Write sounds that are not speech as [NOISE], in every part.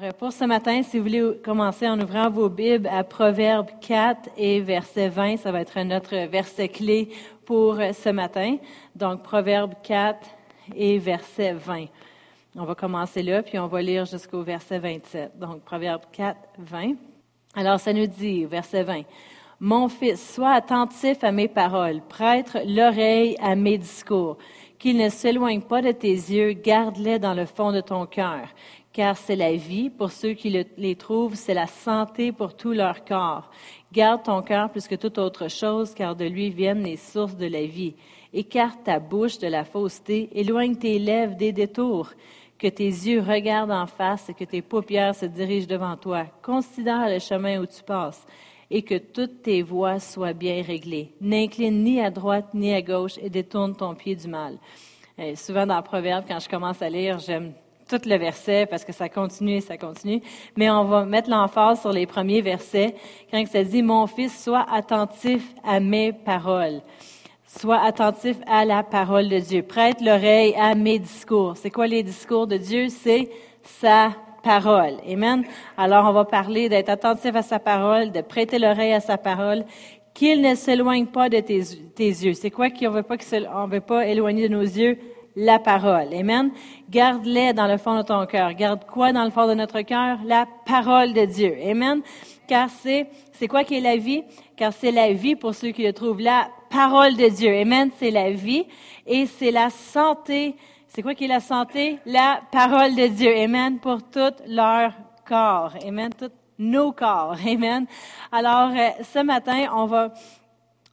Alors, pour ce matin, si vous voulez commencer en ouvrant vos Bibles à Proverbe 4 et verset 20, ça va être notre verset clé pour ce matin. Donc, Proverbe 4 et verset 20. On va commencer là, puis on va lire jusqu'au verset 27. Donc, Proverbe 4, 20. Alors, ça nous dit, verset 20. Mon fils, sois attentif à mes paroles, prêtre l'oreille à mes discours, qu'ils ne s'éloignent pas de tes yeux, garde-les dans le fond de ton cœur car c'est la vie pour ceux qui les trouvent, c'est la santé pour tout leur corps. Garde ton cœur plus que toute autre chose, car de lui viennent les sources de la vie. Écarte ta bouche de la fausseté, éloigne tes lèvres des détours, que tes yeux regardent en face et que tes paupières se dirigent devant toi. Considère le chemin où tu passes et que toutes tes voies soient bien réglées. N'incline ni à droite ni à gauche et détourne ton pied du mal. Et souvent dans le proverbe, quand je commence à lire, j'aime tout le verset parce que ça continue et ça continue. Mais on va mettre l'emphase sur les premiers versets quand ça dit, mon fils, sois attentif à mes paroles. Sois attentif à la parole de Dieu. Prête l'oreille à mes discours. C'est quoi les discours de Dieu? C'est sa parole. Amen? Alors, on va parler d'être attentif à sa parole, de prêter l'oreille à sa parole, qu'il ne s'éloigne pas de tes, tes yeux. C'est quoi qu'on veut pas qu'on veut pas éloigner de nos yeux? La parole. Amen. Garde-les dans le fond de ton cœur. Garde quoi dans le fond de notre cœur? La parole de Dieu. Amen. Car c'est, c'est quoi qui est la vie? Car c'est la vie pour ceux qui le trouvent. La parole de Dieu. Amen. C'est la vie et c'est la santé. C'est quoi qui est la santé? La parole de Dieu. Amen. Pour tout leur corps. Amen. Tout nos corps. Amen. Alors, euh, ce matin, on va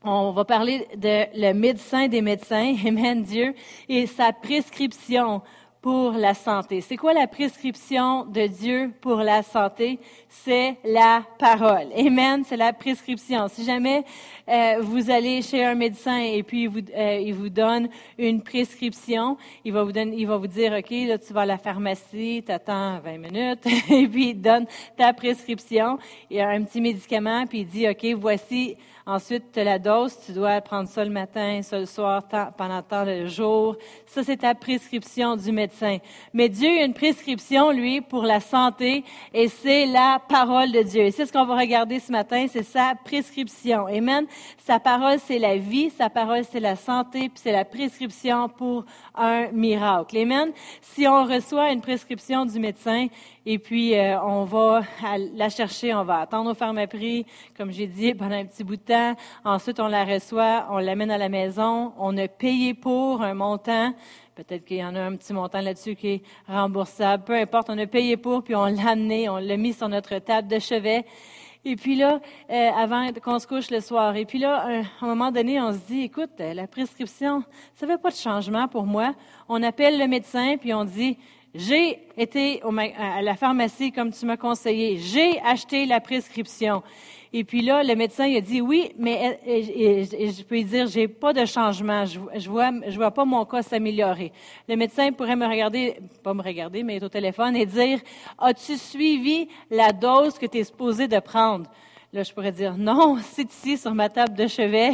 on va parler de le médecin des médecins, [LAUGHS] Amen Dieu, et sa prescription pour la santé. C'est quoi la prescription de Dieu pour la santé? C'est la parole. Amen, c'est la prescription. Si jamais euh, vous allez chez un médecin et puis vous, euh, il vous donne une prescription, il va vous donner, il va vous dire, OK, là, tu vas à la pharmacie, tu attends 20 minutes, [LAUGHS] et puis il donne ta prescription. Il y a un petit médicament, puis il dit, OK, voici Ensuite, la dose, tu dois prendre ça le matin, ça le soir, pendant tant de jours. Ça, c'est ta prescription du médecin. Mais Dieu a une prescription, lui, pour la santé, et c'est la parole de Dieu. Et c'est ce qu'on va regarder ce matin, c'est sa prescription. Amen. Sa parole, c'est la vie, sa parole, c'est la santé, puis c'est la prescription pour un miracle. Amen. Si on reçoit une prescription du médecin, et puis, euh, on va la chercher, on va attendre au pharmaprix, comme j'ai dit, [LAUGHS] pendant un petit bout de temps. Ensuite, on la reçoit, on l'amène à la maison. On a payé pour un montant. Peut-être qu'il y en a un petit montant là-dessus qui est remboursable. Peu importe, on a payé pour, puis on l'a amené, on l'a mis sur notre table de chevet. Et puis là, euh, avant qu'on se couche le soir. Et puis là, à un moment donné, on se dit, écoute, la prescription, ça fait pas de changement pour moi. On appelle le médecin, puis on dit, j'ai été à la pharmacie comme tu m'as conseillé. J'ai acheté la prescription. Et puis là, le médecin il a dit oui, mais je peux lui dire j'ai pas de changement. Je, je vois, je vois pas mon cas s'améliorer. Le médecin pourrait me regarder, pas me regarder, mais être au téléphone et dire as-tu suivi la dose que tu es supposé de prendre? Là, je pourrais dire non, [LAUGHS] c'est ici sur ma table de chevet.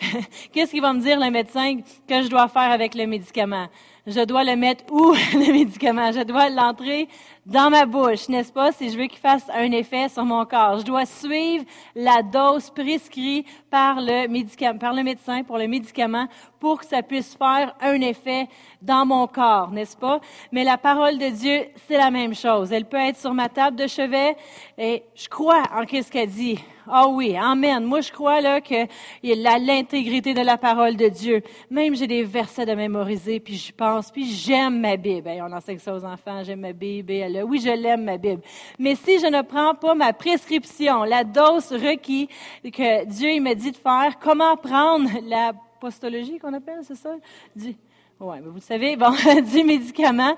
[LAUGHS] Qu'est-ce qu'il va me dire le médecin que je dois faire avec le médicament? je dois le mettre où, [LAUGHS] le médicament? Je dois l'entrer dans ma bouche, n'est-ce pas, si je veux qu'il fasse un effet sur mon corps. Je dois suivre la dose prescrite par le, médicament, par le médecin pour le médicament pour que ça puisse faire un effet dans mon corps, n'est-ce pas? Mais la parole de Dieu, c'est la même chose. Elle peut être sur ma table de chevet et je crois en ce qu'elle dit. Ah oui, amen. Moi, je crois là que l'intégrité de la parole de Dieu. Même j'ai des versets de mémoriser, puis je pense, puis j'aime ma Bible. on enseigne ça aux enfants, j'aime ma Bible. Oui, je l'aime ma Bible. Mais si je ne prends pas ma prescription, la dose requise que Dieu il m'a dit de faire, comment prendre la postologie qu'on appelle, c'est ça? Du, ouais, vous savez, bon, [LAUGHS] du médicament.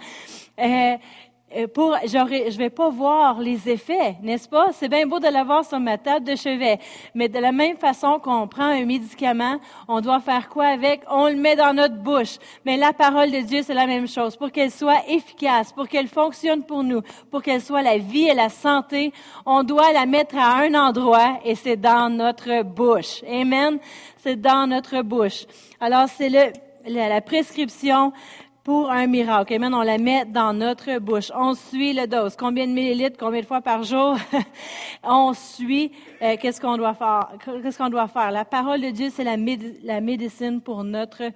Euh, pour, je vais pas voir les effets, n'est-ce pas? C'est bien beau de l'avoir sur ma table de chevet, mais de la même façon qu'on prend un médicament, on doit faire quoi avec? On le met dans notre bouche. Mais la parole de Dieu, c'est la même chose. Pour qu'elle soit efficace, pour qu'elle fonctionne pour nous, pour qu'elle soit la vie et la santé, on doit la mettre à un endroit et c'est dans notre bouche. Amen. C'est dans notre bouche. Alors, c'est le, la prescription pour un miracle. Amen. On la met dans notre bouche. On suit le dose. Combien de millilitres, combien de fois par jour? [LAUGHS] on suit euh, qu'est-ce qu'on doit faire. Qu'est-ce qu'on doit faire? La parole de Dieu, c'est la, médecine pour notre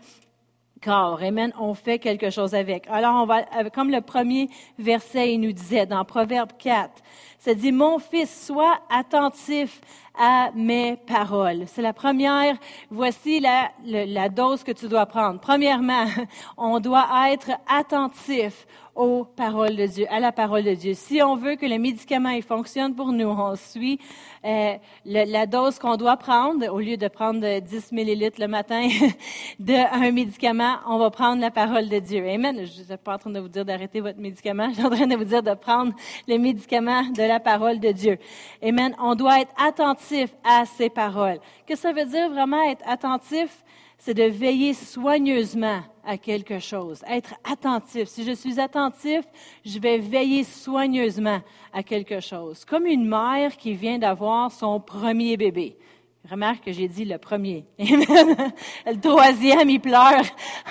corps. Amen. On fait quelque chose avec. Alors, on va, comme le premier verset, il nous disait dans Proverbe 4, ça dit, mon fils, sois attentif à mes paroles. C'est la première, voici la, la, dose que tu dois prendre. Premièrement, [LAUGHS] on doit être attentif aux paroles de Dieu, à la parole de Dieu. Si on veut que le médicament il fonctionne pour nous, on suit euh, la dose qu'on doit prendre. Au lieu de prendre 10 millilitres le matin [LAUGHS] d'un médicament, on va prendre la parole de Dieu. Amen. Je ne suis pas en train de vous dire d'arrêter votre médicament. [LAUGHS] Je suis en train de vous dire de prendre les médicaments de la parole de Dieu. Amen. On doit être attentif à ces paroles. Que ça veut dire vraiment être attentif? c'est de veiller soigneusement à quelque chose, être attentif. Si je suis attentif, je vais veiller soigneusement à quelque chose. Comme une mère qui vient d'avoir son premier bébé. Remarque que j'ai dit le premier. [LAUGHS] le troisième, il pleure.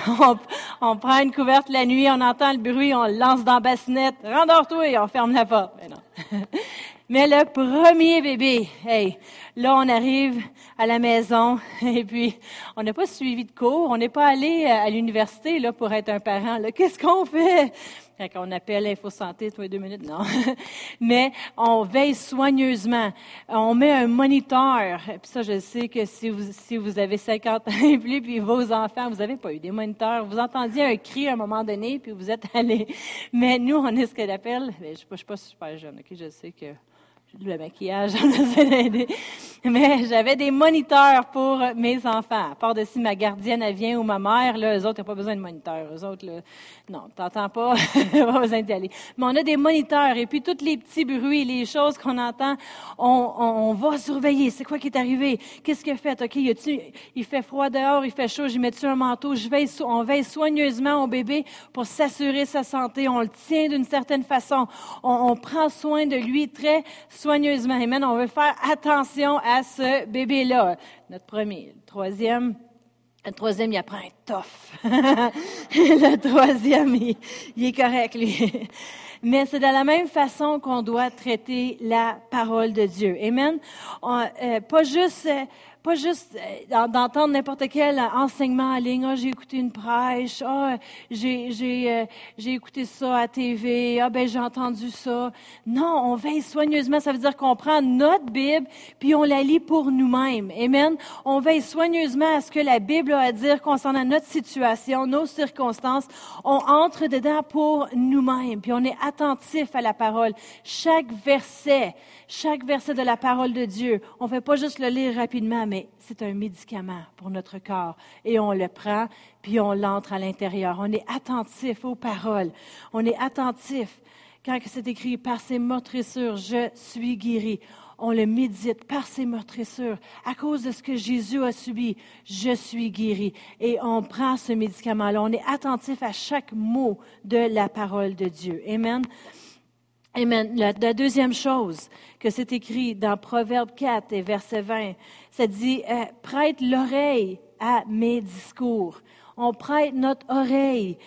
[LAUGHS] On, prend une couverte la nuit, on entend le bruit, on le lance dans la bassinette. Rendors-toi et on ferme la porte. Mais non. [LAUGHS] Mais le premier bébé, hey, là on arrive à la maison [LAUGHS] et puis on n'a pas suivi de cours, on n'est pas allé à l'université là pour être un parent. qu'est-ce qu'on fait? On appelle Info Santé, deux minutes, non. [LAUGHS] Mais on veille soigneusement. On met un moniteur. Puis ça, je sais que si vous, si vous avez 50 ans et plus, puis vos enfants, vous n'avez pas eu des moniteurs. Vous entendiez un cri à un moment donné, puis vous êtes [LAUGHS] allé. Mais nous, on est ce qu'elle appelle, je ne suis, suis, pas super jeune, ok, je sais que le maquillage, [LAUGHS] Mais j'avais des moniteurs pour mes enfants. À part de si ma gardienne elle vient ou ma mère, là, eux autres n'ont pas besoin de moniteurs. Eux autres, là, non, t'entends pas, [LAUGHS] pas besoin d'y aller. Mais on a des moniteurs et puis tous les petits bruits, les choses qu'on entend, on, on, va surveiller. C'est quoi qui est arrivé? Qu'est-ce qu'il a fait? OK, il fait froid dehors, il fait chaud, j'y mets-tu un manteau? Je veille, on veille soigneusement au bébé pour s'assurer sa santé. On le tient d'une certaine façon. On, on prend soin de lui très soigneusement. Amen. On veut faire attention à ce bébé-là. Notre premier. Le troisième, le troisième, il apprend un tough. [LAUGHS] le troisième, il, est correct, lui. Mais c'est de la même façon qu'on doit traiter la parole de Dieu. Amen. Euh, pas juste euh, pas juste euh, d'entendre n'importe quel enseignement en ligne. Ah, j'ai écouté une prêche. Ah, j'ai, j'ai, euh, j'ai écouté ça à TV. Ah, ben, j'ai entendu ça. Non, on veille soigneusement. Ça veut dire qu'on prend notre Bible puis on la lit pour nous-mêmes. Amen. On veille soigneusement à ce que la Bible a à dire concernant notre situation, nos circonstances. On entre dedans pour nous-mêmes puis on est attentif à la parole. Chaque verset, chaque verset de la parole de Dieu, on ne fait pas juste le lire rapidement, mais c'est un médicament pour notre corps. Et on le prend, puis on l'entre à l'intérieur. On est attentif aux paroles. On est attentif. Quand c'est écrit par ses meurtrissures, je suis guéri. On le médite par ses meurtrissures. À cause de ce que Jésus a subi, je suis guéri. Et on prend ce médicament-là. On est attentif à chaque mot de la parole de Dieu. Amen. Amen. La, deuxième chose que c'est écrit dans Proverbe 4 et verset 20, ça dit, euh, prête l'oreille à mes discours. On prête notre oreille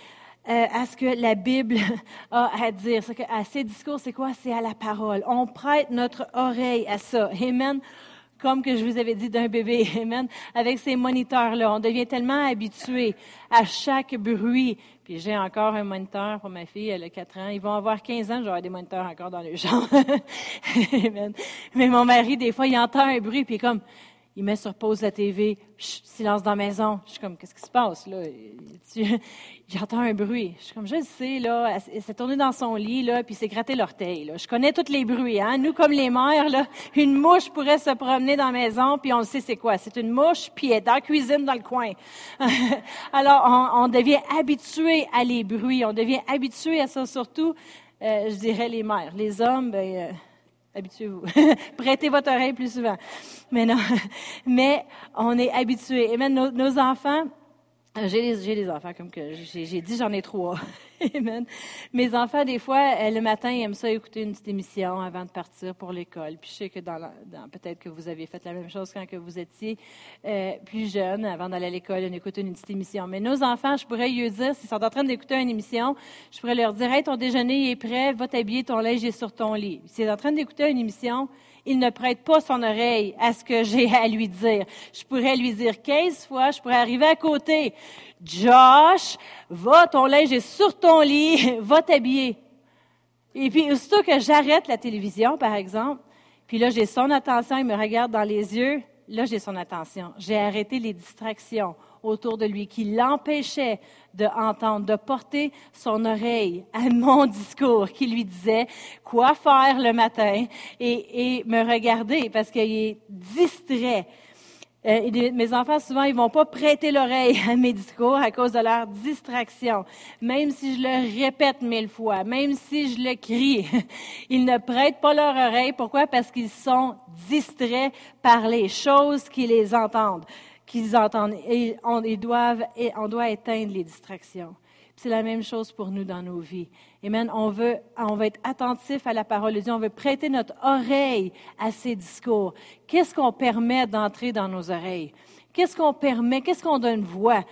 euh, à ce que la Bible [LAUGHS] a à dire. à ces discours, c'est quoi? C'est à la parole. On prête notre oreille à ça. Amen comme que je vous avais dit d'un bébé, [LAUGHS] amen, avec ces moniteurs-là. On devient tellement habitué à chaque bruit. Puis j'ai encore un moniteur pour ma fille, elle a 4 ans. Ils vont avoir 15 ans, j'aurai des moniteurs encore dans le [LAUGHS] [LAUGHS] amen. Mais mon mari, des fois, il entend un bruit, puis comme, il met sur pause la TV, silence dans la maison. Je suis comme, qu'est-ce qui se passe là? [LAUGHS] J'entends un bruit. Je suis comme, je sais, là, elle, s'est tournée dans son lit, là, puis s'est gratté l'orteil. Là. Je connais tous les bruits. Hein? Nous, comme les mères, là, une mouche pourrait se promener dans la maison, puis on sait c'est quoi. C'est une mouche, puis elle est dans la cuisine, dans le coin. [LAUGHS] Alors, on, devient habitué à les bruits. On devient habitué à ça, surtout, euh, je dirais, les mères. Les hommes, ben... Euh, habituez-vous. [LAUGHS] Prêtez votre oreille plus souvent. Mais non, [LAUGHS] mais on est habitué. Et même nos, enfants, j'ai des, enfants comme que j'ai dit, j'en ai trois. [LAUGHS] Amen. Mes enfants, des fois, euh, le matin, ils aiment ça écouter une petite émission avant de partir pour l'école. Puis je sais que dans, peut-être que vous avez fait la même chose quand que vous étiez euh, plus jeune, avant d'aller à l'école, on écoute une petite émission. Mais nos enfants, je pourrais lui dire, s'ils sont en train d'écouter une émission, je pourrais leur dire, hey, ton déjeuner est prêt, va t'habiller, ton linge est sur ton lit. S'ils sont en train d'écouter une émission, il ne prête pas son oreille à ce que j'ai à lui dire. Je pourrais lui dire 15 fois, je pourrais arriver à côté. Josh, va, ton linge est sur ton lit, [LAUGHS] va t'habiller. Et puis, aussitôt que j'arrête la télévision, par exemple, puis là, j'ai son attention, il me regarde dans les yeux, là, j'ai son attention. J'ai arrêté les distractions autour de lui qui l'empêchaient d'entendre, de porter son oreille à mon [LAUGHS] discours qui lui disait quoi faire le matin et, et me regarder parce qu'il est distrait. Euh, mes enfants, souvent, ils vont pas prêter l'oreille à mes discours à cause de leur distraction. Même si je le répète mille fois, même si je le crie, [LAUGHS] ils ne prêtent pas leur oreille. Pourquoi? Parce qu'ils sont distraits par les choses qui les entendent qu'ils entendent. Et on, doivent, on doit éteindre les distractions. C'est la même chose pour nous dans nos vies. Amen. On veut, on veut être attentif à la parole de Dieu. On veut prêter notre oreille à ses discours. Qu'est-ce qu'on permet d'entrer dans nos oreilles? Qu'est-ce qu'on permet? Qu'est-ce qu'on donne voix?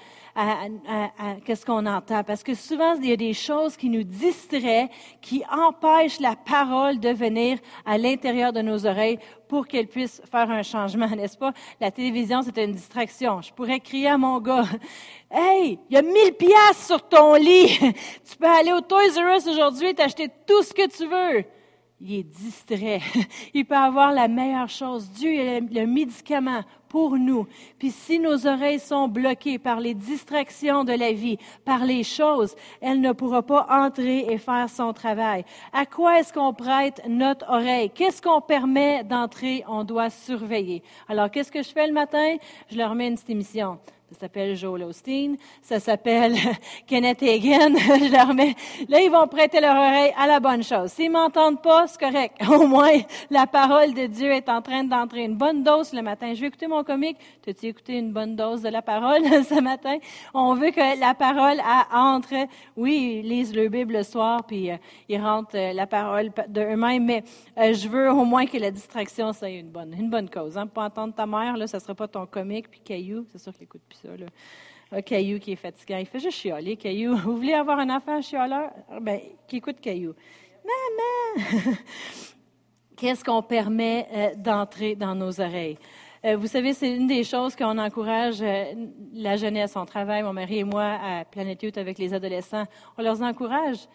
Qu'est-ce qu'on entend? Parce que souvent, il y a des choses qui nous distraient, qui empêchent la parole de venir à l'intérieur de nos oreilles pour qu'elle puisse faire un changement, [LAUGHS] n'est-ce pas? La télévision, c'est une distraction. Je pourrais crier à mon gars, Hey, il y a mille piastres sur ton lit. [LAUGHS] tu peux aller au Toys R Us aujourd'hui et t'acheter tout ce que tu veux il est distrait. [LAUGHS] Il peut avoir la meilleure chose. Dieu est le médicament pour nous. Puis si nos oreilles sont bloquées par les distractions de la vie, par les choses, elle ne pourra pas entrer et faire son travail. À quoi est-ce qu'on prête notre oreille? Qu'est-ce qu'on permet d'entrer? On doit surveiller. Alors, qu'est-ce que je fais le matin? Je leur mets une petite émission. Ça s'appelle Joel Osteen. Ça s'appelle [LAUGHS] Kenneth Hagan. [LAUGHS] Je leur mets. Là, ils vont prêter leur oreille à la bonne chose. S'ils m'entendent pas, c'est correct. [LAUGHS] Au moins, la parole de Dieu est en train d'entrer. Une bonne dose le matin. Je vais écouter mon comique. T'as-tu écouté une bonne dose de la parole ce matin? On veut que la parole entre. Oui, ils lisent leur Bible le soir, puis euh, ils rentrent euh, la parole de eux-mêmes, mais euh, je veux au moins que la distraction, soit une bonne, une bonne cause. Hein? Pour entendre ta mère, là, ça sera pas ton comique, puis caillou. C'est sûr qu'il écoute plus Un Caillou qui est fatiguant. Il fait juste chialer, Caillou. [LAUGHS] Vous voulez avoir un enfant chialeur? Ben, qui écoute Caillou? Maman! [LAUGHS] Qu'est-ce qu'on permet euh, d'entrer dans nos oreilles? Euh, vous savez, c'est une des choses qu'on encourage euh, la jeunesse. On travaille, mon mari et moi, à Planet Youth avec les adolescents. On leur encourage.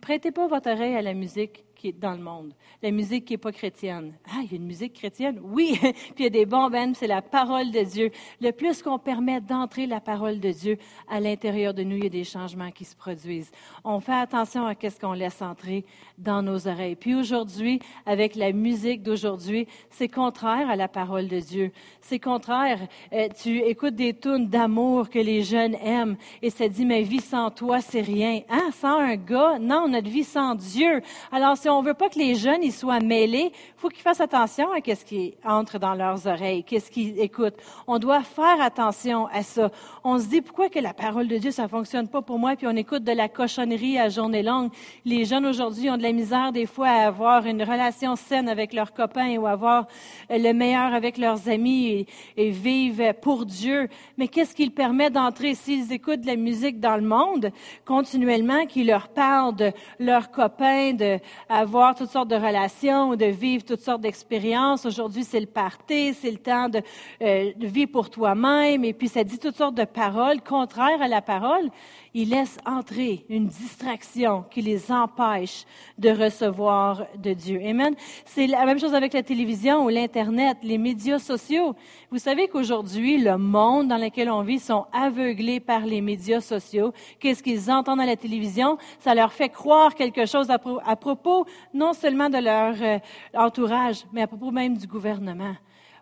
Prêtez pas votre oreille à la musique qui est dans le monde. La musique qui n'est pas chrétienne. Ah, il y a une musique chrétienne? Oui! [LAUGHS] puis il y a des bons bands, c'est la parole de Dieu. Le plus qu'on permet d'entrer la parole de Dieu à l'intérieur de nous, il y a des changements qui se produisent. On fait attention à ce qu'on laisse entrer dans nos oreilles. Puis aujourd'hui, avec la musique d'aujourd'hui, c'est contraire à la parole de Dieu. C'est contraire. Euh, tu écoutes des tunes d'amour que les jeunes aiment et ça dit, ma vie sans toi, c'est rien. Hein? Sans un gars? Non, notre vie sans Dieu. Alors, si on veut pas que les jeunes ils soient mêlés, faut qu'ils fassent attention à ce qui entre dans leurs oreilles, qu'est-ce qu'ils écoutent. On doit faire attention à ça. On se dit pourquoi que la parole de Dieu ça fonctionne pas pour moi, puis on écoute de la cochonnerie à journée longue? Les jeunes aujourd'hui ont de la misère des fois à avoir une relation saine avec leurs copains ou avoir le meilleur avec leurs amis et, et vivent pour Dieu. Mais qu'est-ce qui permet d'entrer? S'ils écoutent de la musique dans le monde continuellement, qui leur parle de leurs copains, de avoir toutes sortes de relations, de vivre toutes sortes d'expériences. Aujourd'hui, c'est le party, c'est le temps de, euh, de vivre pour toi-même. Et puis, ça dit toutes sortes de paroles contraires à la parole ils laissent entrer une distraction qui les empêche de recevoir de Dieu. Amen. C'est la même chose avec la télévision ou l'Internet, les médias sociaux. Vous savez qu'aujourd'hui, le monde dans lequel on vit sont aveuglés par les médias sociaux. Qu'est-ce qu'ils entendent à la télévision? Ça leur fait croire quelque chose à, propos non seulement de leur euh, entourage, mais à propos même du gouvernement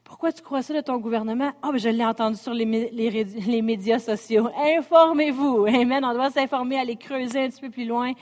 Pourquoi tu crois ça de ton gouvernement? Ah, ben, je l'ai entendu sur les, [LAUGHS] les, médias sociaux. Informez-vous. [LAUGHS] Amen. On doit s'informer, aller creuser un petit peu plus loin.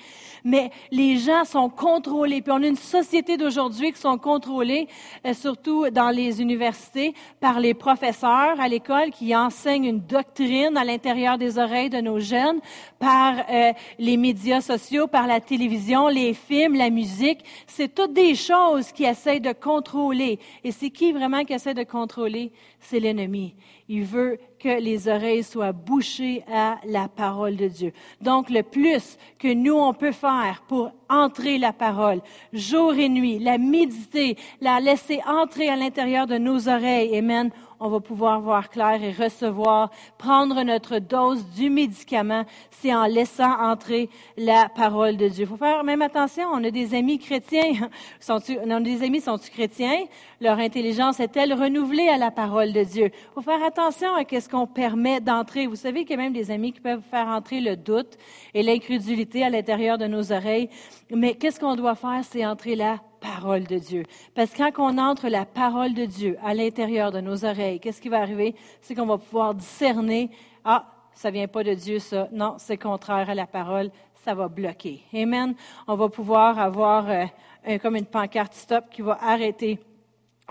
Mais les gens sont contrôlés. Puis on a une société d'aujourd'hui qui sont contrôlés, euh, surtout dans les universités, par les professeurs à l'école qui enseignent une doctrine à l'intérieur des oreilles de nos jeunes, par euh, les médias sociaux, par la télévision, les films, la musique. C'est toutes des choses qui essayent de contrôler. Et c'est qui vraiment qui essaie de contrôler? C'est l'ennemi. Il veut que les oreilles soient bouchées à la parole de Dieu. Donc, le plus que nous, on peut faire pour entrer la parole, jour et nuit, la méditer, la laisser entrer à l'intérieur de nos oreilles, Amen, on va pouvoir voir clair et recevoir, prendre notre dose du médicament, c'est en laissant entrer la parole de Dieu. Il faut faire même attention, on a des amis chrétiens. [LAUGHS] Sont on a des amis, sont-ils chrétiens? Leur intelligence est-elle renouvelée à la parole de Dieu? Il faut faire attention à ce qu'on permet d'entrer. Vous savez qu'il y a même des amis qui peuvent faire entrer le doute et l'incrédulité à l'intérieur de nos oreilles. Mais qu'est-ce qu'on doit faire? C'est entrer la parole de Dieu. Parce que quand on entre la parole de Dieu à l'intérieur de nos oreilles, qu'est-ce qui va arriver? C'est qu'on va pouvoir discerner, ah, ça vient pas de Dieu, ça. Non, c'est contraire à la parole. Ça va bloquer. Amen. On va pouvoir avoir euh, comme une pancarte stop qui va arrêter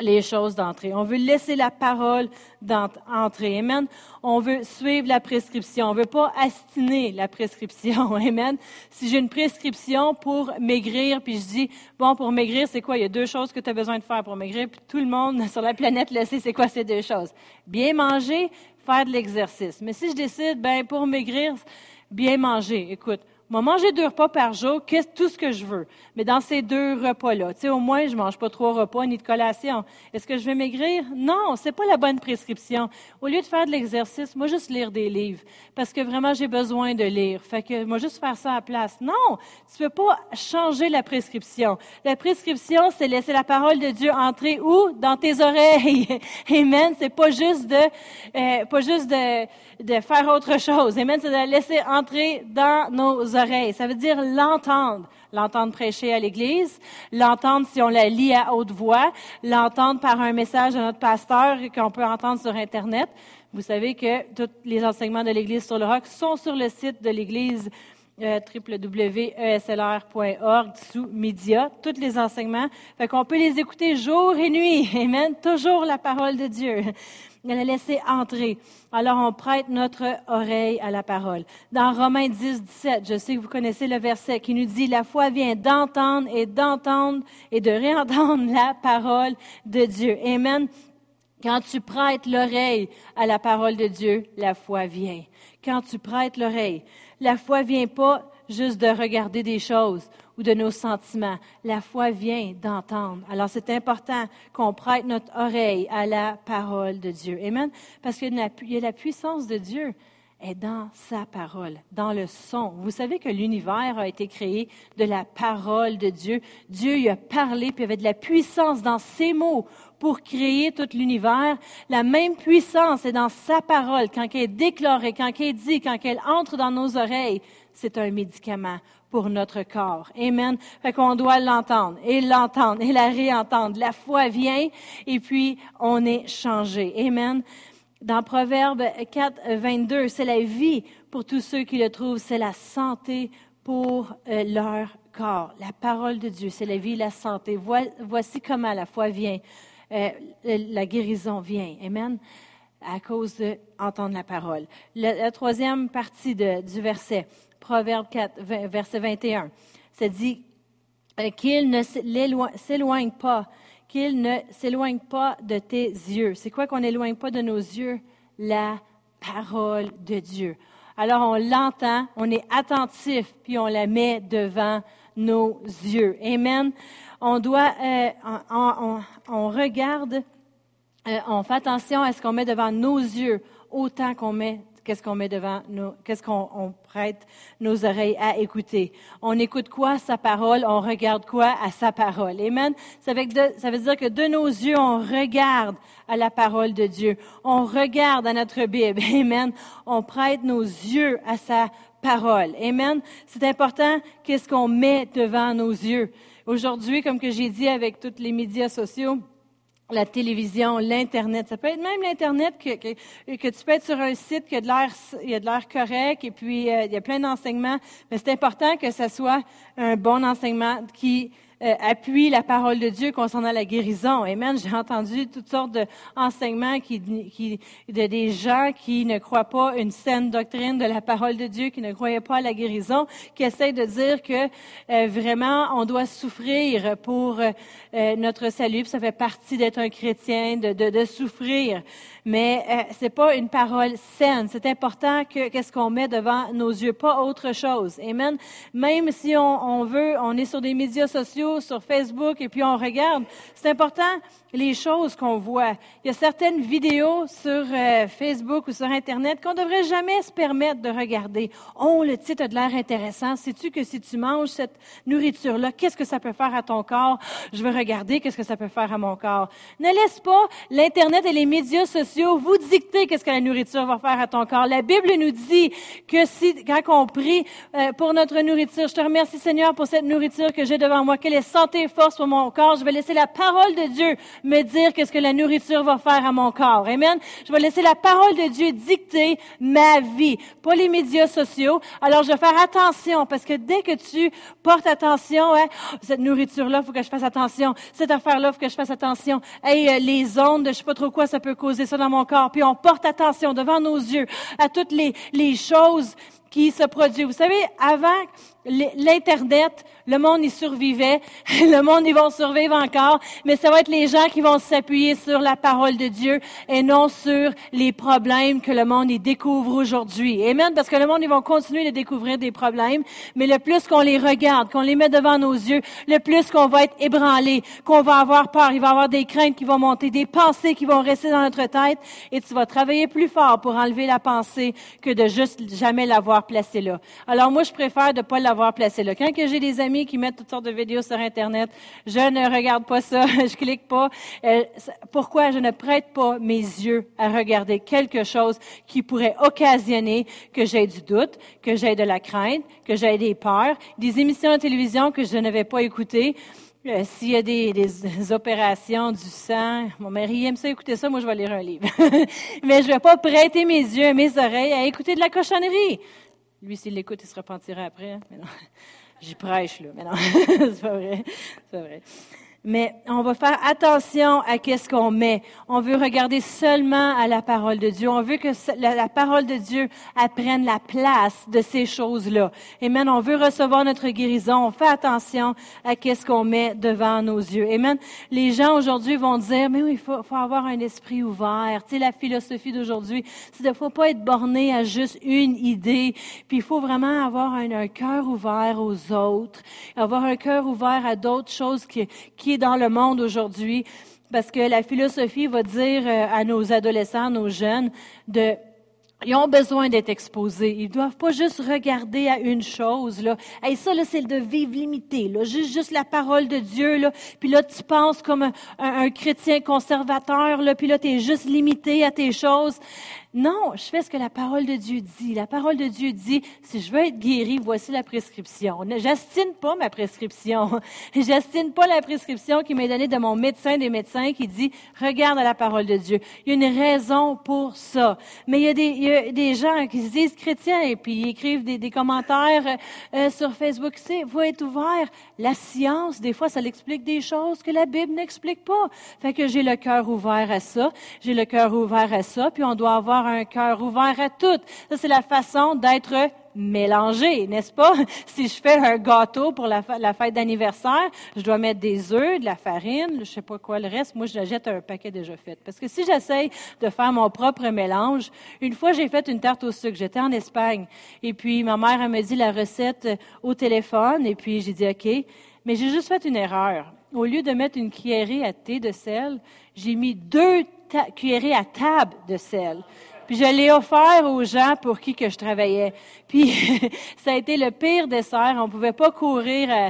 les choses d'entrée. On veut laisser la parole d'entrer. Amen. On veut suivre la prescription. On veut pas astiner la prescription. [LAUGHS] Amen. Si j'ai une prescription pour maigrir, puis je dis, bon, pour maigrir, c'est quoi? Il y a deux choses que tu as besoin de faire pour maigrir, puis tout le monde [LAUGHS] sur la planète le sait, c'est quoi ces deux choses? Bien manger, faire de l'exercice. Mais si je décide, ben, pour maigrir, bien manger, écoute, moi, manger deux repas par jour, qu'est-ce tout ce que je veux. Mais dans ces deux repas-là, tu sais, au moins, je mange pas trois repas ni de collation. Est-ce que je vais maigrir? Non, c'est pas la bonne prescription. Au lieu de faire de l'exercice, moi, juste lire des livres. Parce que vraiment, j'ai besoin de lire. Fait que, moi, juste faire ça à la place. Non! Tu peux pas changer la prescription. La prescription, c'est laisser la parole de Dieu entrer où? Dans tes oreilles. [LAUGHS] Amen. C'est pas juste de, euh, pas juste de, de faire autre chose. Amen. C'est de la laisser entrer dans nos oreilles. Ça veut dire l'entendre. L'entendre prêcher à l'Église, l'entendre si on la lit à haute voix, l'entendre par un message de notre pasteur qu'on peut entendre sur Internet. Vous savez que tous les enseignements de l'Église sur le roc sont sur le site de l'Église euh, www.eslr.org sous médias, tous les enseignements. Fait qu'on peut les écouter jour et nuit. Amen. Toujours la parole de Dieu elle a laissé entrer. Alors on prête notre oreille à la parole. Dans Romains 10, 17, je sais que vous connaissez le verset qui nous dit, la foi vient d'entendre et d'entendre et de réentendre la parole de Dieu. Amen. Quand tu prêtes l'oreille à la parole de Dieu, la foi vient. Quand tu prêtes l'oreille, la foi vient pas juste de regarder des choses ou de nos sentiments. La foi vient d'entendre. Alors c'est important qu'on prête notre oreille à la parole de Dieu. Amen. Parce a la puissance de Dieu est dans sa parole, dans le son. Vous savez que l'univers a été créé de la parole de Dieu. Dieu y a parlé, puis il y avait de la puissance dans ses mots pour créer tout l'univers. La même puissance est dans sa parole quand elle est déclarée, quand elle est dit, quand elle entre dans nos oreilles. C'est un médicament pour notre corps. Amen. Fait qu'on doit l'entendre et l'entendre et la réentendre. La foi vient et puis on est changé. Amen. Dans Proverbe 4, 22, c'est la vie pour tous ceux qui le trouvent, c'est la santé pour euh, leur corps. La parole de Dieu, c'est la vie, la santé. Voici comment la foi vient, euh, la guérison vient. Amen à cause d'entendre la parole. La, troisième partie du verset, Proverbe 4, verset 21. Ça dit euh, qu'il ne s'éloigne pas, qu'il ne s'éloigne pas de tes yeux. C'est quoi qu'on n'éloigne pas de nos yeux? La parole de Dieu. Alors on l'entend, on est attentif, puis on la met devant nos yeux. Amen. On doit, euh, on, regarde, euh, on fait attention à ce qu'on met devant nos yeux autant qu'on met qu'est-ce qu'on met devant nous, qu'est-ce qu'on prête nos oreilles à écouter? On écoute quoi? Sa parole? On regarde quoi? À sa parole? Amen. Ça veut, ça veut dire que de nos yeux, on regarde à la parole de Dieu. On regarde à notre Bible. [LAUGHS] Amen. On prête nos yeux à sa parole. Amen. C'est important qu'est-ce qu'on met devant nos yeux. Aujourd'hui, comme que j'ai dit avec tous les médias sociaux, la télévision, l'Internet. Ça peut être même l'Internet que, que, tu peux être sur un site qui a de l'air, il a de l'air correct et puis euh, il y a plein d'enseignements. Mais c'est important que ça soit un bon enseignement qui euh, appuie la parole de Dieu concernant la guérison. Amen. J'ai entendu toutes sortes d'enseignements qui, qui, de des gens qui ne croient pas une saine doctrine de la parole de Dieu, qui ne croyaient pas à la guérison, qui essayent de dire que euh, vraiment on doit souffrir pour euh, notre salut. ça fait partie d'être un chrétien, de, de, de souffrir mais euh, c'est pas une parole saine. C'est important que qu'est-ce qu'on met devant nos yeux, pas autre chose. Amen. Même si on, on veut, on est sur des médias sociaux, sur Facebook, et puis on regarde, c'est important les choses qu'on voit. Il y a certaines vidéos sur euh, Facebook ou sur Internet qu'on devrait jamais se permettre de regarder. Oh, le titre a de l'air intéressant. Sais-tu que si tu manges cette nourriture-là, qu'est-ce que ça peut faire à ton corps? Je veux regarder qu'est-ce que ça peut faire à mon corps. Ne laisse pas l'Internet et les médias sociaux vous dicter qu'est-ce que la nourriture va faire à ton corps. La Bible nous dit que si, quand on prie euh, pour notre nourriture, je te remercie Seigneur pour cette nourriture que j'ai devant moi, santé et force pour mon corps. Je vais laisser la parole de Dieu me dire qu'est-ce que la nourriture va faire à mon corps. Amen. Je vais laisser la parole de Dieu dicter ma vie, pas les médias sociaux. Alors, je vais faire attention parce que dès que tu portes attention, hein, cette nourriture-là, faut que je fasse attention. Cette affaire-là, faut que je fasse attention. Hey, euh, les ondes, je sais pas trop quoi, ça peut causer ça dans mon corps. Puis on porte attention devant nos yeux à toutes les, les choses qui se produisent. Vous savez, avant l'Internet, le monde y survivait, [LAUGHS] le monde y va survivre encore, mais ça va être les gens qui vont s'appuyer sur la parole de Dieu et non sur les problèmes que le monde y découvre aujourd'hui. Amen, parce que le monde, ils vont continuer de découvrir des problèmes, mais le plus qu'on les regarde, qu'on les met devant nos yeux, le plus qu'on va être ébranlé, qu'on va avoir peur, il va y avoir des craintes qui vont monter, des pensées qui vont rester dans notre tête, et tu vas travailler plus fort pour enlever la pensée que de juste jamais l'avoir placée là. Alors moi, je préfère de pas l'avoir placée là. Quand j'ai des amis qui mettent toutes sortes de vidéos sur Internet. Je ne regarde pas ça, [LAUGHS] je clique pas. Euh, pourquoi je ne prête pas mes yeux à regarder quelque chose qui pourrait occasionner que j'ai du doute, que j'ai de la crainte, que j'ai des peurs, des émissions de télévision que je ne vais pas écouter. Euh, s'il y a des, opérations du sang, mon mari aime ça écouter ça, moi je vais lire un livre. [LAUGHS] Mais je vais pas prêter mes yeux et mes oreilles à écouter de la cochonnerie. Lui, s'il l'écoute, il se repentira après. Hein. Mais non. [LAUGHS] J'y prêche, là. Mais non, [LAUGHS] c'est pas vrai. C'est pas vrai mais on va faire attention à qu'est-ce qu'on met. On veut regarder seulement à la parole de Dieu. On veut que la, parole de Dieu prenne la place de ces choses-là. Amen. On veut recevoir notre guérison. On fait attention à qu'est-ce qu'on met devant nos yeux. Amen. Les gens aujourd'hui vont dire, mais oui, il faut, avoir un esprit ouvert. Tu sais, la philosophie d'aujourd'hui, c'est de faut pas être borné à juste une idée. Puis il faut vraiment avoir un, cœur ouvert aux autres, avoir un cœur ouvert à d'autres choses qui dans le monde aujourd'hui, parce que la philosophie va dire euh, à nos adolescents, nos jeunes, de ils ont besoin d'être exposés. Ils doivent pas juste regarder à une chose là. Et ça là, c'est de vivre limité là, juste juste la parole de Dieu là. Puis là, tu penses comme un, chrétien conservateur là, puis là, tu es juste limité à tes choses. Non, je fais ce que la parole de Dieu dit. La parole de Dieu dit, si je veux être guéri, voici la prescription. J'astine pas ma prescription. [LAUGHS] J'astine pas la prescription qui m'est donnée de mon médecin des médecins qui dit, regarde la parole de Dieu. Il y a une raison pour ça. Mais il y a des, il y a des gens qui se disent chrétiens et puis ils écrivent des, des commentaires euh, euh sur Facebook. C'est, faut être ouvert. La science, des fois, ça l'explique des choses que la Bible n'explique pas. Fait que j'ai le cœur ouvert à ça. J'ai le cœur ouvert à ça. Puis on doit avoir un cœur ouvert à tout. Ça, c'est la façon d'être mélangé, n'est-ce pas? [LAUGHS] Si je fais un gâteau pour la, fête d'anniversaire, je dois mettre des œufs, de la farine, je sais pas quoi le reste. Moi, je jette un paquet déjà fait. Parce que si j'essaye de faire mon propre mélange, une fois, j'ai fait une tarte au sucre. J'étais en Espagne. Et puis, ma mère, elle me dit la recette au téléphone. Et puis, j'ai dit OK. Mais j'ai juste fait une erreur. Au lieu de mettre une cuillerée à thé de sel, j'ai mis deux cuillerées à table de sel. Puis je l'ai offert aux gens pour qui que je travaillais. Puis [LAUGHS] ça a été le pire dessert. On pouvait pas courir euh,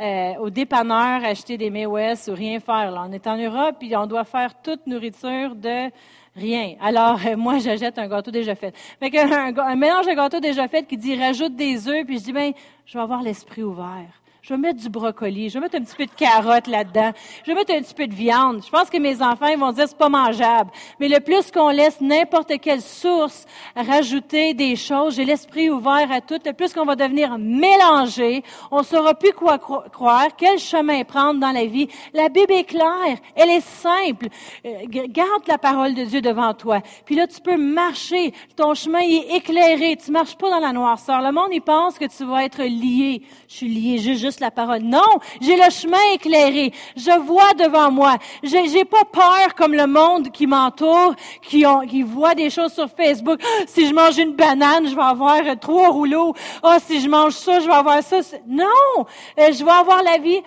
euh, au dépanneur acheter des May ou rien faire. Là. On est en Europe puis on doit faire toute nourriture de rien. Alors euh, moi j'achète un gâteau déjà fait. Fait un, un mélange de gâteau déjà fait qui dit rajoute des œufs puis je dis ben je vais avoir l'esprit ouvert Je vais mettre du brocoli, je vais mettre un petit peu de carotte là-dedans, je vais mettre un petit peu de viande. Je pense que mes enfants ils vont dire c'est pas mangeable. Mais le plus qu'on laisse n'importe quelle source rajouter des choses, j'ai l'esprit ouvert à tout, le plus qu'on va devenir mélangé, on saura plus quoi croire, quel chemin prendre dans la vie. La Bible est claire, elle est simple. Euh, garde la parole de Dieu devant toi. Puis là, tu peux marcher. Ton chemin est éclairé. Tu marches pas dans la noirceur. Le monde, il pense que tu vas être lié. Je suis lié, juste la parole. Non, j'ai le chemin éclairé. Je vois devant moi. J'ai, j'ai pas peur comme le monde qui m'entoure, qui, qui voit des choses sur Facebook. Ah, si je mange une banane, je vais avoir trois rouleaux. Ah, si je mange ça, je vais avoir ça. Non, euh, je vais avoir la vie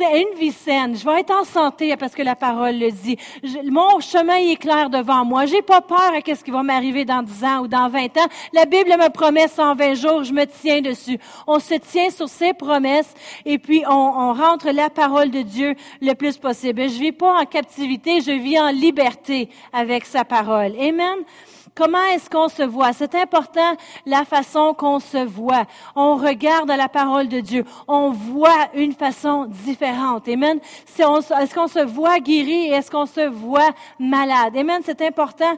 une vie saine. Je vais être en santé parce que la parole le dit. mon chemin est clair devant moi. J'ai pas peur à qu'est-ce qui va m'arriver dans 10 ans ou dans 20 ans. La Bible me promet 120 jours, je me tiens dessus. On se tient sur ses promesses et puis on, on rentre la parole de Dieu le plus possible. Je vis pas en captivité, je vis en liberté avec sa parole. Amen. Comment est-ce qu'on se voit? C'est important la façon qu'on se voit. On regarde la parole de Dieu. On voit une façon différente. Amen. Est-ce qu'on se voit guéri? Est-ce qu'on se voit malade? Amen. C'est important.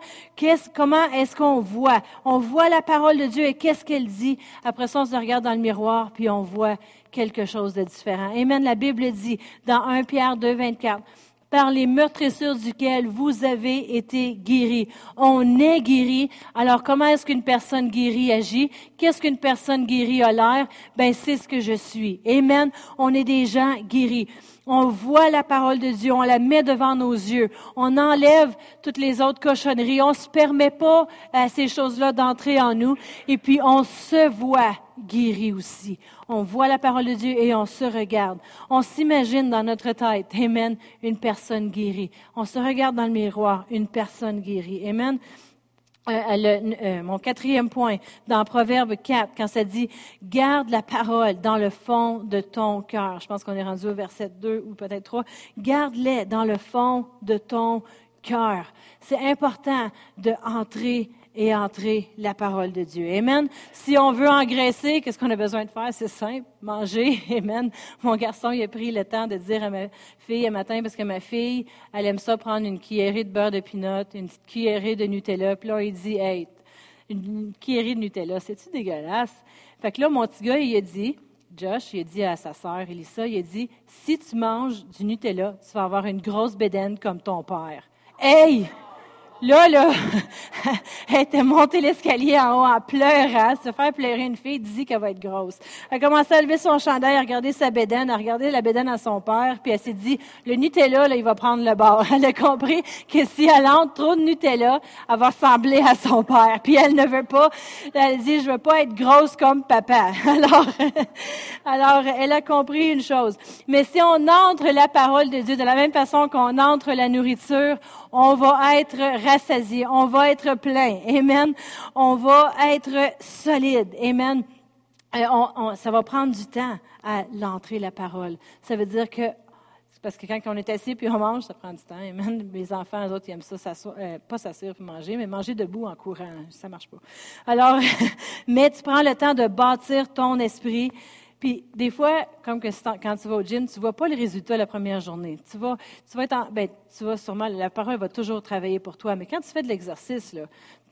comment est-ce qu'on voit? On voit la parole de Dieu et qu'est-ce qu'elle dit? Après ça, on se regarde dans le miroir puis on voit quelque chose de différent. Amen. La Bible dit dans 1 Pierre 2, 24 par les meurtrissures duquel vous avez été guéris. On est guéri. Alors, comment est-ce qu'une personne guérie agit? Qu'est-ce qu'une personne guérie a l'air? Ben, c'est ce que je suis. Amen. On est des gens guéris. On voit la parole de Dieu, on la met devant nos yeux. On enlève toutes les autres cochonneries. On se permet pas à ces choses-là d'entrer en nous. Et puis, on se voit guéri aussi. On voit la parole de Dieu et on se regarde. On s'imagine dans notre tête, Amen, une personne guérie. On se regarde dans le miroir, une personne guérie. Amen. Euh, euh, mon quatrième point, dans Proverbe 4, quand ça dit garde la parole dans le fond de ton cœur. Je pense qu'on est rendu au verset 2 ou peut-être 3. Garde-les dans le fond de ton cœur. C'est important de et entrer la parole de Dieu. Amen. Si on veut engraisser, qu'est-ce qu'on a besoin de faire? C'est simple, manger. [LAUGHS] Amen. Mon garçon, il a pris le temps de dire à ma fille un matin, parce que ma fille, elle aime ça prendre une cuillerée de beurre de pinot, une petite cuillerée de Nutella. Puis là, il dit, hey, une cuillerée de Nutella, c'est-tu dégueulasse? Fait que là, mon petit gars, il a dit, Josh, il a dit à sa sœur Elissa, il a dit, si tu manges du Nutella, tu vas avoir une grosse bédaine comme ton père. Hey! Là, là, [LAUGHS] elle était montée l'escalier en haut en pleurant, se faire pleurer une fille, dit qu'elle va être grosse. Elle a commencé à lever son chandail, à regarder sa bédaine, à regarder la bédaine à son père, puis elle s'est dit, le Nutella, là, il va prendre le bord. [LAUGHS] Elle a compris que si elle entre trop de Nutella, elle va ressembler à son père. Puis elle ne veut pas, elle dit, je veux pas être grosse comme papa. [LAUGHS] Alors, alors, elle a compris une chose. Mais si on entre la parole de Dieu de la même façon qu'on entre la nourriture, on va être rassasié, on va être plein. Amen. On va être solide. Amen. Ça va prendre du temps à l'entrée la parole. Ça veut dire que parce que quand on est assis puis on mange, ça prend du temps. Amen. Les enfants, eux autres, ils aiment ça, euh, pas s'asseoir pour manger, mais manger debout en courant, ça marche pas. Alors, [LAUGHS] mais tu prends le temps de bâtir ton esprit puis des fois, comme que quand tu vas au gym, tu vois pas le résultat la première journée. Tu vas, tu vas être en, ben, tu vas sûrement, la parole va toujours travailler pour toi. Mais quand tu fais de l'exercice, là,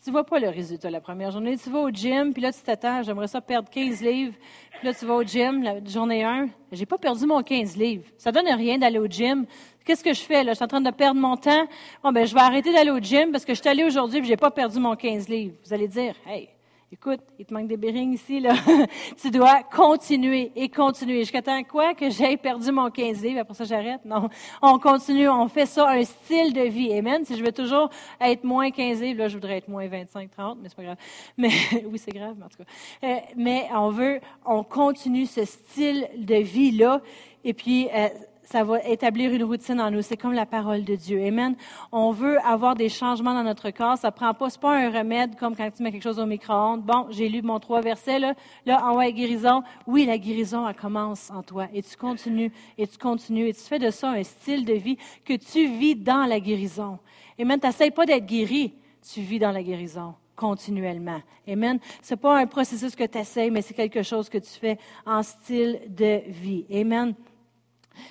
tu vois pas le résultat la première journée. Tu vas au gym, puis là, tu t'attends, j'aimerais ça perdre 15 livres. Puis là, tu vas au gym, la journée 1, j'ai pas perdu mon 15 livres. Ça donne rien d'aller au gym. Qu'est-ce que je fais, là? Je suis en train de perdre mon temps. Bon, ben, je vais arrêter d'aller au gym parce que je suis allé aujourd'hui et j'ai pas perdu mon 15 livres. Vous allez dire, hey, Écoute, il te manque des bérings ici, là. [LAUGHS] tu dois continuer et continuer. Jusqu'à temps quoi? Que j'ai perdu mon 15 livres, après ça j'arrête? Non. On continue, on fait ça un style de vie. Amen. Si je veux toujours être moins 15 livres, là, je voudrais être moins 25, 30, mais c'est pas grave. [LAUGHS] Mais, oui, c'est grave, mais en tout cas. Euh, mais on veut, on continue ce style de vie-là. Et puis, euh, ça va établir une routine en nous. C'est comme la parole de Dieu. Amen. On veut avoir des changements dans notre corps. Ça prend pas, c'est pas un remède comme quand tu mets quelque chose au micro-ondes. Bon, j'ai lu mon trois versets, là. Là, en ouais, guérison. Oui, la guérison, elle commence en toi. Et tu continues, et tu continues, et tu fais de ça un style de vie que tu vis dans la guérison. Amen. T'essayes pas d'être guéri. Tu vis dans la guérison. continuellement. Amen. C'est pas un processus que tu mais c'est quelque chose que tu fais en style de vie. Amen.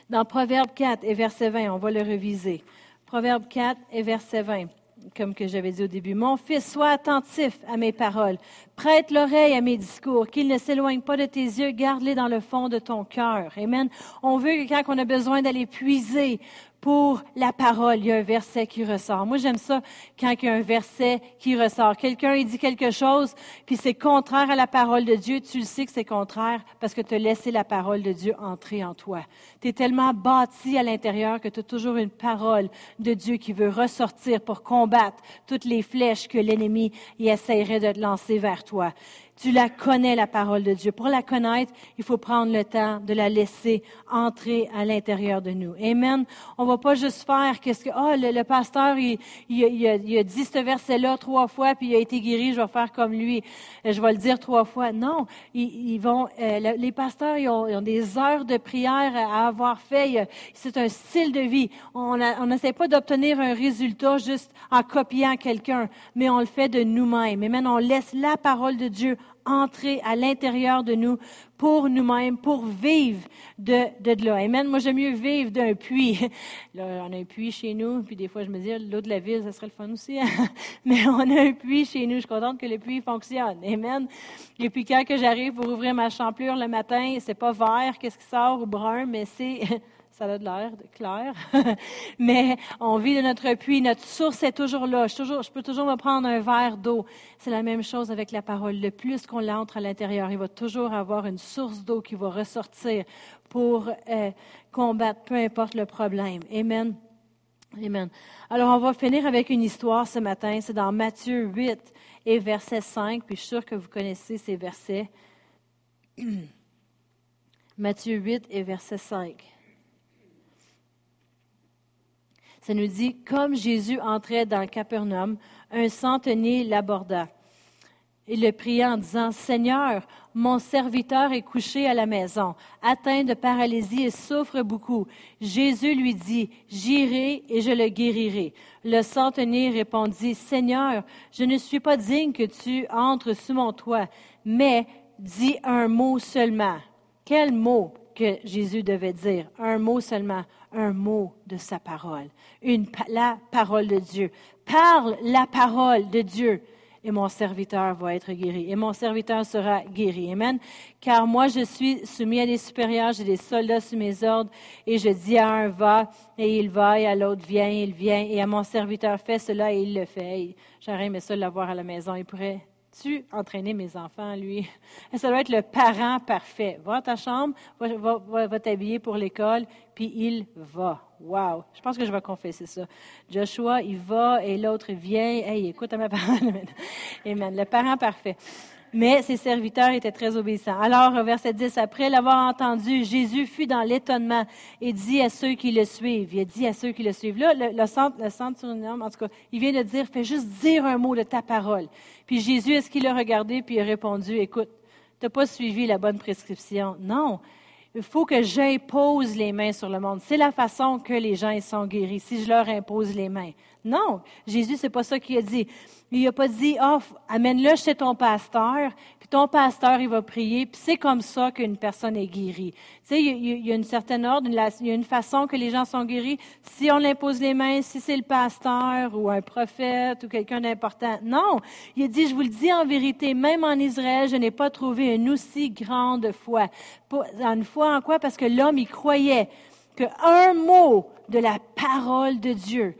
Dans Proverbe 4 et verset 20, on va le reviser. Proverbe 4 et verset 20 comme que j'avais dit au début. Mon fils, sois attentif à mes paroles. Prête l'oreille à mes discours, qu'ils ne s'éloignent pas de tes yeux, garde-les dans le fond de ton cœur. Amen. On veut que quand on a besoin d'aller puiser pour la parole, il y a un verset qui ressort. Moi, j'aime ça quand il y a un verset qui ressort. Quelqu'un, il dit quelque chose, puis c'est contraire à la parole de Dieu. Tu le sais que c'est contraire parce que tu as laissé la parole de Dieu entrer en toi. Tu es tellement bâti à l'intérieur que tu as toujours une parole de Dieu qui veut ressortir pour combattre toutes les flèches que l'ennemi essaierait de lancer vers toi. Tu la connais, la parole de Dieu. Pour la connaître, il faut prendre le temps de la laisser entrer à l'intérieur de nous. Amen. On va pas juste faire qu'est-ce que, oh, le, pasteur, il, il, a, il, a, dit ce verset-là trois fois, puis il a été guéri, je vais faire comme lui. Je vais le dire trois fois. Non. Ils, vont, euh, les pasteurs, ils ont, des heures de prière à avoir fait. C'est un style de vie. On n'essaie pas d'obtenir un résultat juste en copiant quelqu'un, mais on le fait de nous-mêmes. Amen. On laisse la parole de Dieu entrer à l'intérieur de nous pour nous-mêmes, pour vivre de, de, là. Amen. Moi, j'aime mieux vivre d'un puits. [LAUGHS] Là, on a un puits chez nous, puis des fois, je me dis, l'eau de la ville, ça serait le fun aussi. Hein. [LAUGHS] Mais on a un puits chez nous. Je suis contente que le puits fonctionne. Amen. Et puis, quand que j'arrive pour ouvrir ma champlure le matin, c'est pas vert, qu'est-ce qui sort, ou brun, mais c'est [LAUGHS] ça a de l'air clair. [LAUGHS] Mais on vit de notre puits, notre source est toujours là. Je, peux toujours me prendre un verre d'eau. C'est la même chose avec la parole. Le plus qu'on l'entre à l'intérieur, il va toujours avoir une source d'eau qui va ressortir pour euh, combattre peu importe le problème. Amen. Amen. Alors, on va finir avec une histoire ce matin. C'est dans Matthieu 8 et verset 5. Puis je suis sûre que vous connaissez ces versets. [CLEARS THROAT] Matthieu 8 et verset 5. Ça nous dit, comme Jésus entrait dans Capernaum, un centenier l'aborda. Il le pria en disant, Seigneur, mon serviteur est couché à la maison, atteint de paralysie et souffre beaucoup. Jésus lui dit, J'irai et je le guérirai. Le centenier répondit, Seigneur, je ne suis pas digne que tu entres sous mon toit, mais dis un mot seulement. Quel mot que Jésus devait dire? Un mot seulement un mot de sa parole, la parole de Dieu. Parle la parole de Dieu et mon serviteur va être guéri. Et mon serviteur sera guéri. Amen. Car moi, je suis soumis à des supérieurs, j'ai des soldats sous mes ordres, et je dis à un va, et il va, et à l'autre vient, et il vient, et à mon serviteur fait cela, et il le fait. J'aurais aimé ça l'avoir à la maison. Il pourrait tu entraîner mes enfants, lui? [LAUGHS] Ça doit être le parent parfait. Va à ta chambre, va, t'habiller pour l'école, puis il va. Wow! Je pense que je vais confesser ça. Joshua, il va et l'autre vient. Hey, écoute à ma [LAUGHS] parole. Amen. Le parent parfait. Mais ses serviteurs étaient très obéissants. Alors, verset 10, après l'avoir entendu, Jésus fut dans l'étonnement et dit à ceux qui le suivent, il a dit à ceux qui le suivent, là, le, centre, le centre en tout cas, il vient de dire, fais juste dire un mot de ta parole. Puis Jésus, est-ce qu'il a regardé puis il a répondu, écoute, tu n'as pas suivi la bonne prescription. Non. Il faut que j'impose les mains sur le monde. C'est la façon que les gens sont guéris, si je leur impose les mains. Non, Jésus, c'est pas ça qu'il a dit. Il n'a pas dit, oh, amène-le chez ton pasteur, ton pasteur, il va prier, puis c'est comme ça qu'une personne est guérie. Tu sais, il y, a une certaine ordre, il y a une façon que les gens sont guéris. Si on impose les mains, si c'est le pasteur ou un prophète ou quelqu'un d'important. Non, il a dit, je vous le dis en vérité, même en Israël, je n'ai pas trouvé une aussi grande foi. Une foi en quoi? Parce que l'homme, il croyait qu'un mot de la parole de Dieu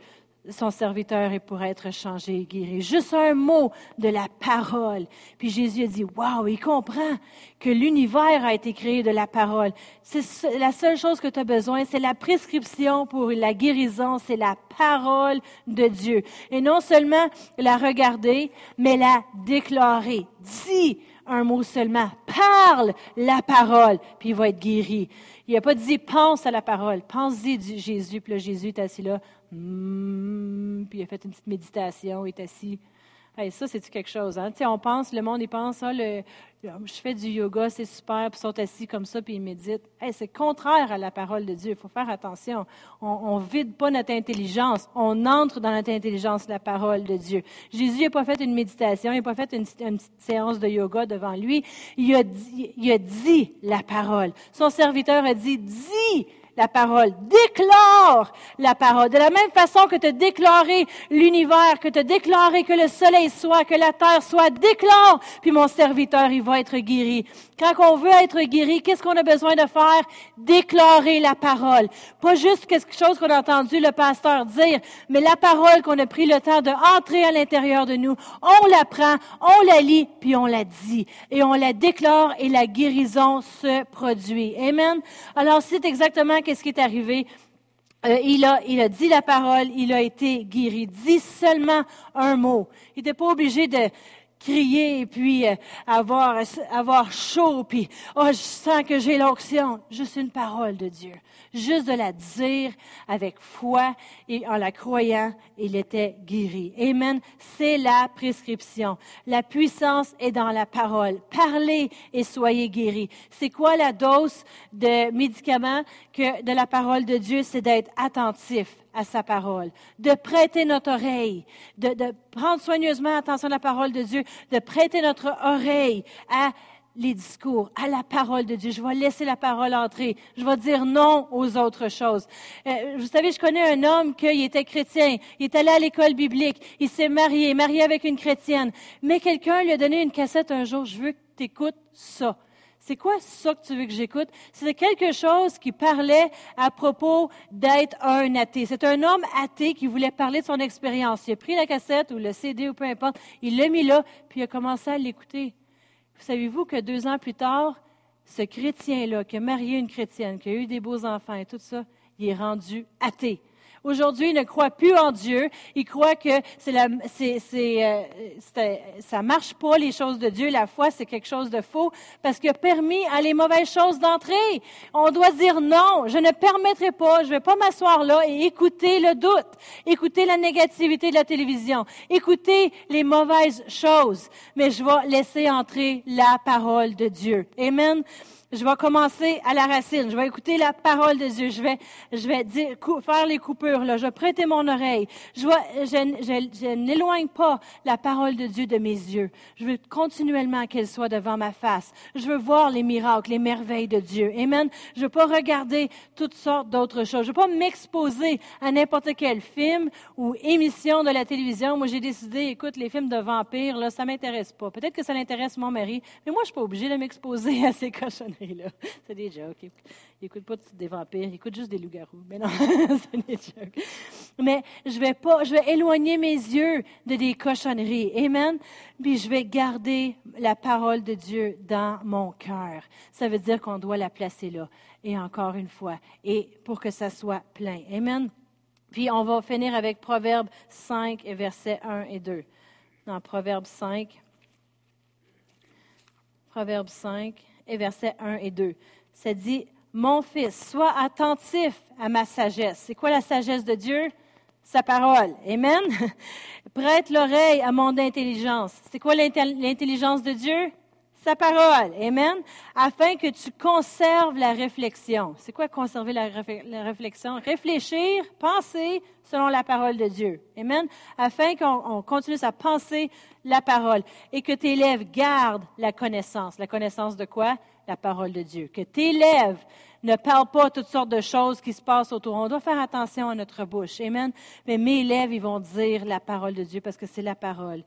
son serviteur est pour être changé et guéri. Juste un mot de la parole. Puis Jésus a dit, waouh, il comprend que l'univers a été créé de la parole. C'est la seule chose que tu as besoin, c'est la prescription pour la guérison, c'est la parole de Dieu. Et non seulement la regarder, mais la déclarer. Dis un mot seulement. Parle la parole, puis il va être guéri. Il n'a pas dit pense à la parole. Pense-y Jésus. Puis là, Jésus est assis là. Hmm, puis il a fait une petite méditation. Il est assis ça, c'est quelque chose. Hein? on pense, le monde, il pense, ah, le, je fais du yoga, c'est super, puis ils sont assis comme ça, puis ils méditent. c'est contraire à la parole de Dieu. Il faut faire attention. On ne vide pas notre intelligence. On entre dans notre intelligence, la parole de Dieu. Jésus n'a pas fait une méditation, il n'a pas fait une, une, petite séance de yoga devant lui. Il a, dit, il a dit la parole. Son serviteur a dit, dis la parole. Déclare la parole. De la même façon que tu as déclaré l'univers, que tu as déclaré que le soleil soit, que la terre soit, déclare, puis mon serviteur, il va être guéri. Quand on veut être guéri, qu'est-ce qu'on a besoin de faire? Déclarer la parole. Pas juste quelque chose qu'on a entendu le pasteur dire, mais la parole qu'on a pris le temps de entrer à l'intérieur de nous. On la prend, on la lit, puis on la dit. Et on la déclare et la guérison se produit. Amen. Alors c'est exactement qu'est-ce qui est arrivé? Euh, il, a, il a dit la parole, il a été guéri. Dit seulement un mot. Il n'était pas obligé de crier et puis euh, avoir, avoir chaud, puis oh, je sens que j'ai l'onction. Juste une parole de Dieu. Juste de la dire avec foi et en la croyant, il était guéri. Amen. C'est la prescription. La puissance est dans la parole. Parlez et soyez guéris. C'est quoi la dose de médicaments que de la parole de Dieu? C'est d'être attentif à sa parole, de prêter notre oreille, de, prendre soigneusement attention à la parole de Dieu, de prêter notre oreille à les discours, à la parole de Dieu. Je vais laisser la parole entrer. Je vais dire non aux autres choses. Euh, vous savez, je connais un homme qui était chrétien. Il est allé à l'école biblique. Il s'est marié, marié avec une chrétienne. Mais quelqu'un lui a donné une cassette un jour. Je veux que tu écoutes ça. C'est quoi ça que tu veux que j'écoute? C'est quelque chose qui parlait à propos d'être un athée. C'est un homme athée qui voulait parler de son expérience. Il a pris la cassette ou le CD ou peu importe, il l'a mis là, puis il a commencé à l'écouter. Savez-vous que deux ans plus tard, ce chrétien-là, qui a marié une chrétienne, qui a eu des beaux enfants et tout ça, il est rendu athée. Aujourd'hui, il ne croit plus en Dieu. Il croit que c'est la, c'est, c'est, euh, ça marche pas les choses de Dieu. La foi, c'est quelque chose de faux parce qu'il a permis à les mauvaises choses d'entrer. On doit dire non. Je ne permettrai pas. Je vais pas m'asseoir là et écouter le doute, écouter la négativité de la télévision, écouter les mauvaises choses. Mais je vais laisser entrer la parole de Dieu. Amen je vais commencer à la racine. Je vais écouter la parole de Dieu. Je vais, je vais dire, faire les coupures. Là. Je vais prêter mon oreille. Je, je, je, je n'éloigne pas la parole de Dieu de mes yeux. Je veux continuellement qu'elle soit devant ma face. Je veux voir les miracles, les merveilles de Dieu. Amen. Je veux pas regarder toutes sortes d'autres choses. Je veux pas m'exposer à n'importe quel film ou émission de la télévision. Moi, j'ai décidé, écoute, les films de vampires, là, ça m'intéresse pas. Peut-être que ça l'intéresse mon mari, mais moi, je suis pas obligée de m'exposer [LAUGHS] à ces cochonneries. [LAUGHS] C'est des jokes. Il n'écoute pas des vampires, il écoute juste des loups-garous. Mais non, [LAUGHS] c'est des jokes. Mais je vais pas, je vais éloigner mes yeux de des cochonneries. Amen. Puis je vais garder la parole de Dieu dans mon cœur. Ça veut dire qu'on doit la placer là. Et encore une fois, et pour que ça soit plein. Amen. Puis on va finir avec Proverbe 5 et versets 1 et 2. Dans Proverbe 5, Proverbe 5, et versets 1 et 2. Ça dit, Mon fils, sois attentif à ma sagesse. C'est quoi la sagesse de Dieu? Sa parole. Amen? [LAUGHS] Prête l'oreille à mon intelligence. C'est quoi l'intelligence de Dieu? Sa parole. Amen. Afin que tu conserves la réflexion. C'est quoi conserver la, réflexion? Réfléchir, penser selon la parole de Dieu. Amen. Afin qu'on continue à penser la parole et que tes lèvres gardent la connaissance. La connaissance de quoi? La parole de Dieu. Que tes lèvres ne parlent pas toutes sortes de choses qui se passent autour. On doit faire attention à notre bouche. Amen. Mais mes lèvres, ils vont dire la parole de Dieu parce que c'est la parole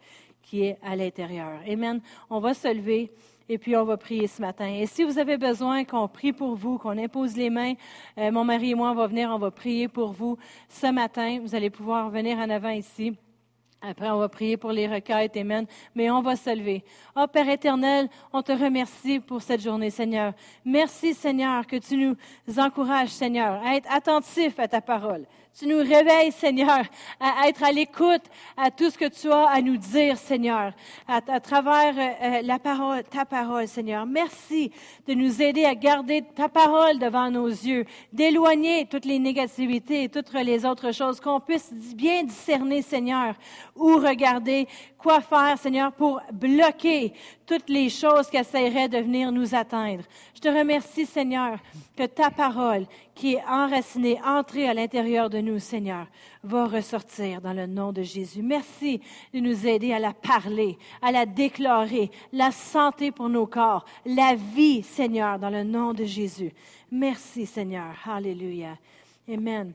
qui est à l'intérieur. Amen. On va se lever et puis on va prier ce matin. Et si vous avez besoin qu'on prie pour vous, qu'on impose les mains, euh, mon mari et moi, on va venir, on va prier pour vous ce matin. Vous allez pouvoir venir en avant ici. Après, on va prier pour les requêtes, Amen. Mais on va se lever. Oh Père éternel, on te remercie pour cette journée, Seigneur. Merci, Seigneur, que tu nous encourages, Seigneur, à être attentifs à ta parole. Tu nous réveilles, Seigneur, à être à l'écoute à tout ce que tu as à nous dire, Seigneur, à, travers euh, euh, la parole, ta parole, Seigneur. Merci de nous aider à garder ta parole devant nos yeux, d'éloigner toutes les négativités et toutes les autres choses, qu'on puisse bien discerner, Seigneur, où regarder, quoi faire, Seigneur, pour bloquer toutes les choses qui essaieraient de venir nous atteindre. Je te remercie, Seigneur, que ta parole, qui est enracinée, entrée à l'intérieur de nous, Seigneur, va ressortir dans le nom de Jésus. Merci de nous aider à la parler, à la déclarer, la santé pour nos corps, la vie, Seigneur, dans le nom de Jésus. Merci, Seigneur. Alléluia. Amen.